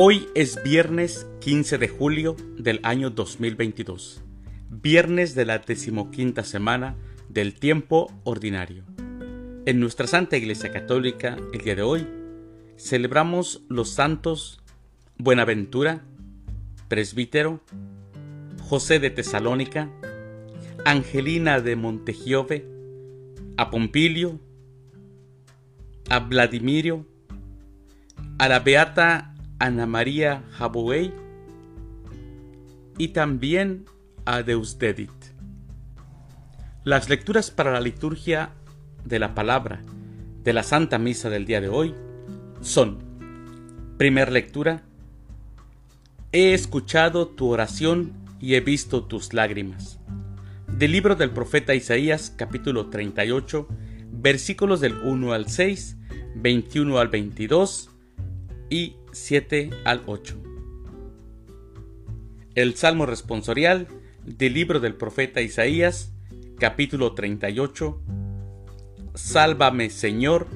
Hoy es viernes 15 de julio del año 2022, viernes de la decimoquinta semana del tiempo ordinario. En nuestra Santa Iglesia Católica, el día de hoy, celebramos los santos Buenaventura, presbítero, José de Tesalónica, Angelina de Montegiove, a Pompilio, a Vladimirio, a la beata Ana María Jabuey y también a Deusdedit. Las lecturas para la liturgia de la palabra de la Santa Misa del día de hoy son, primer lectura, He escuchado tu oración y he visto tus lágrimas. Del libro del profeta Isaías capítulo 38, versículos del 1 al 6, 21 al 22 y 7 al 8. El Salmo responsorial del libro del profeta Isaías, capítulo 38. Sálvame, Señor,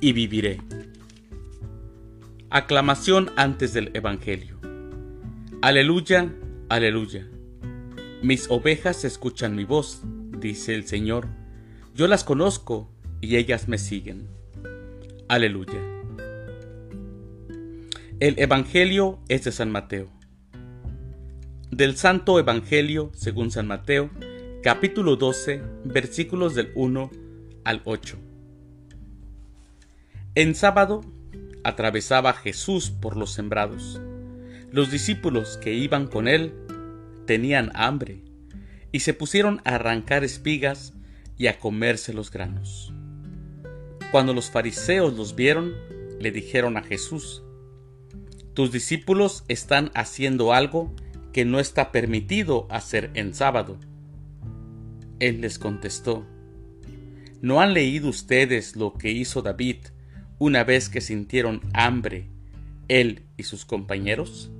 y viviré. Aclamación antes del Evangelio. Aleluya, aleluya. Mis ovejas escuchan mi voz, dice el Señor. Yo las conozco y ellas me siguen. Aleluya. El Evangelio es de San Mateo. Del Santo Evangelio, según San Mateo, capítulo 12, versículos del 1 al 8. En sábado atravesaba Jesús por los sembrados. Los discípulos que iban con él tenían hambre y se pusieron a arrancar espigas y a comerse los granos. Cuando los fariseos los vieron, le dijeron a Jesús, tus discípulos están haciendo algo que no está permitido hacer en sábado. Él les contestó, ¿no han leído ustedes lo que hizo David una vez que sintieron hambre, él y sus compañeros?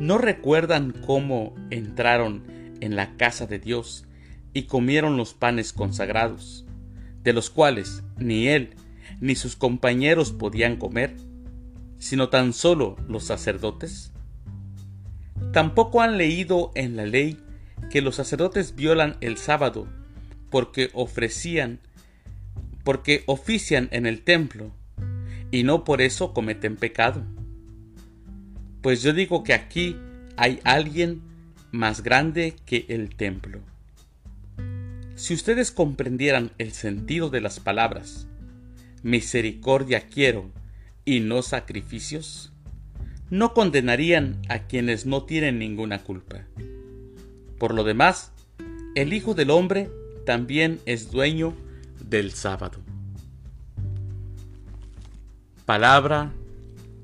¿No recuerdan cómo entraron en la casa de Dios y comieron los panes consagrados, de los cuales ni él ni sus compañeros podían comer? Sino tan solo los sacerdotes? Tampoco han leído en la ley que los sacerdotes violan el sábado porque ofrecían, porque ofician en el templo y no por eso cometen pecado. Pues yo digo que aquí hay alguien más grande que el templo. Si ustedes comprendieran el sentido de las palabras, misericordia quiero y no sacrificios, no condenarían a quienes no tienen ninguna culpa. Por lo demás, el Hijo del Hombre también es dueño del sábado. Palabra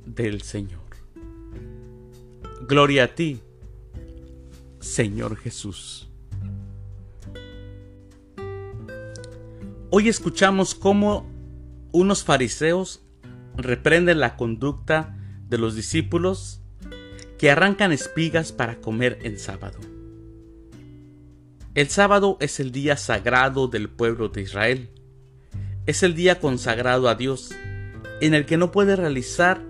del Señor. Gloria a ti, Señor Jesús. Hoy escuchamos cómo unos fariseos reprende la conducta de los discípulos que arrancan espigas para comer en sábado. El sábado es el día sagrado del pueblo de Israel. Es el día consagrado a Dios, en el que no puede realizar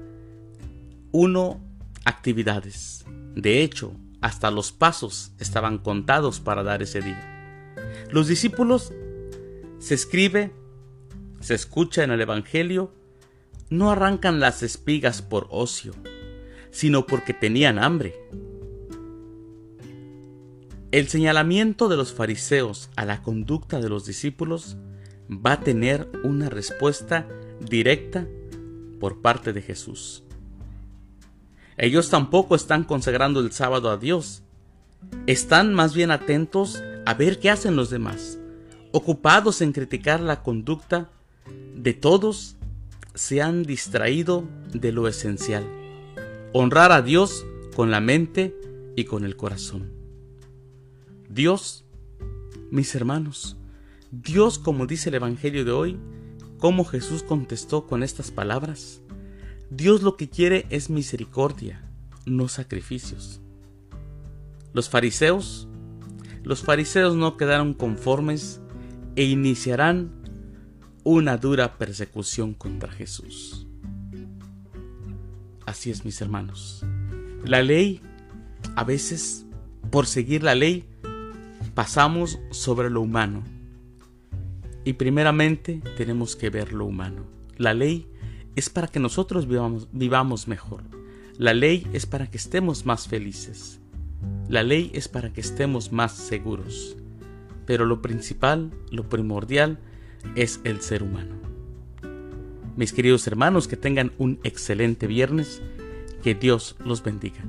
uno actividades. De hecho, hasta los pasos estaban contados para dar ese día. Los discípulos se escribe, se escucha en el Evangelio no arrancan las espigas por ocio, sino porque tenían hambre. El señalamiento de los fariseos a la conducta de los discípulos va a tener una respuesta directa por parte de Jesús. Ellos tampoco están consagrando el sábado a Dios. Están más bien atentos a ver qué hacen los demás, ocupados en criticar la conducta de todos se han distraído de lo esencial, honrar a Dios con la mente y con el corazón. Dios, mis hermanos, Dios, como dice el Evangelio de hoy, como Jesús contestó con estas palabras, Dios lo que quiere es misericordia, no sacrificios. Los fariseos, los fariseos no quedaron conformes e iniciarán una dura persecución contra Jesús. Así es, mis hermanos. La ley, a veces, por seguir la ley, pasamos sobre lo humano. Y primeramente tenemos que ver lo humano. La ley es para que nosotros vivamos, mejor. La ley es para que estemos más felices. La ley es para que estemos más seguros. Pero lo principal, lo primordial, es el ser humano. Mis queridos hermanos, que tengan un excelente viernes. Que Dios los bendiga.